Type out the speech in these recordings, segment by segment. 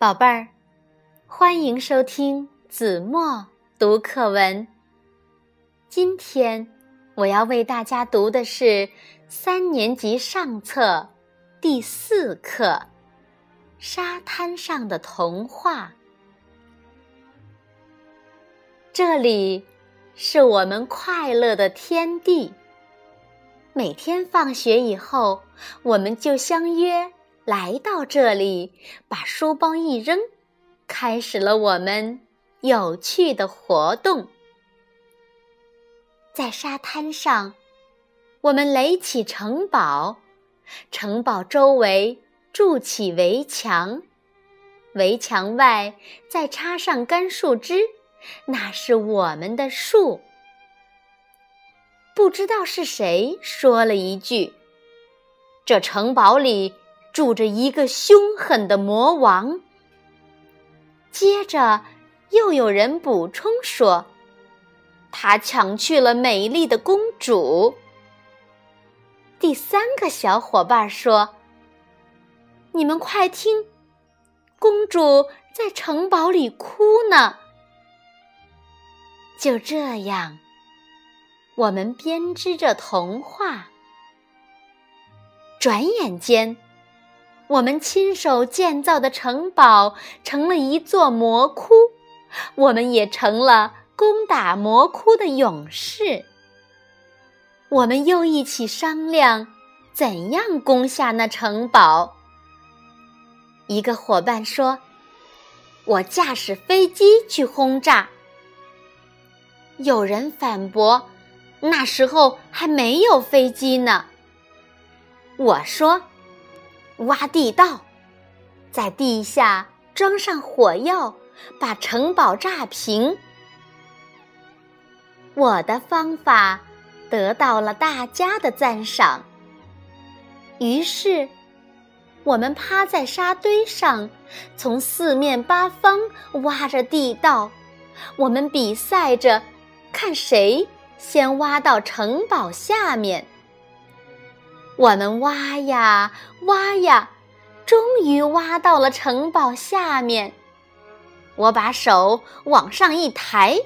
宝贝儿，欢迎收听子墨读课文。今天我要为大家读的是三年级上册第四课《沙滩上的童话》。这里是我们快乐的天地。每天放学以后，我们就相约。来到这里，把书包一扔，开始了我们有趣的活动。在沙滩上，我们垒起城堡，城堡周围筑起围墙，围墙外再插上干树枝，那是我们的树。不知道是谁说了一句：“这城堡里。”住着一个凶狠的魔王。接着，又有人补充说：“他抢去了美丽的公主。”第三个小伙伴说：“你们快听，公主在城堡里哭呢。”就这样，我们编织着童话。转眼间。我们亲手建造的城堡成了一座魔窟，我们也成了攻打魔窟的勇士。我们又一起商量，怎样攻下那城堡。一个伙伴说：“我驾驶飞机去轰炸。”有人反驳：“那时候还没有飞机呢。”我说。挖地道，在地下装上火药，把城堡炸平。我的方法得到了大家的赞赏。于是，我们趴在沙堆上，从四面八方挖着地道。我们比赛着，看谁先挖到城堡下面。我们挖呀挖呀，终于挖到了城堡下面。我把手往上一抬，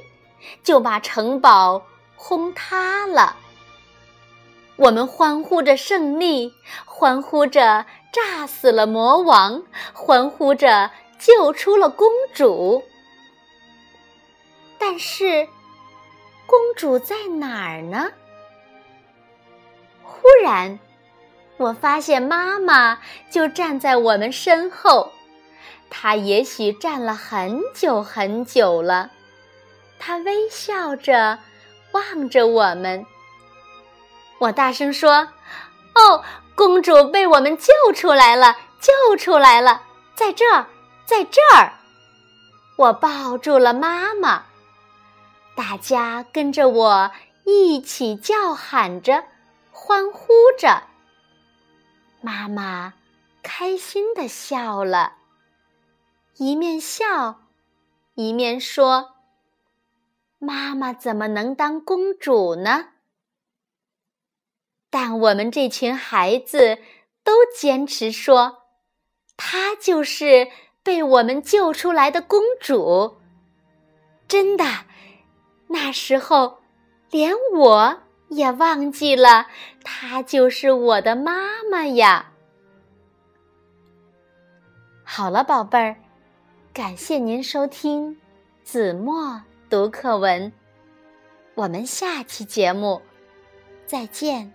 就把城堡轰塌了。我们欢呼着胜利，欢呼着炸死了魔王，欢呼着救出了公主。但是，公主在哪儿呢？忽然。我发现妈妈就站在我们身后，她也许站了很久很久了。她微笑着望着我们。我大声说：“哦，公主被我们救出来了，救出来了，在这儿，在这儿！”我抱住了妈妈，大家跟着我一起叫喊着，欢呼着。妈妈开心的笑了，一面笑，一面说：“妈妈怎么能当公主呢？”但我们这群孩子都坚持说：“她就是被我们救出来的公主。”真的，那时候连我。也忘记了，她就是我的妈妈呀。好了，宝贝儿，感谢您收听子墨读课文，我们下期节目再见。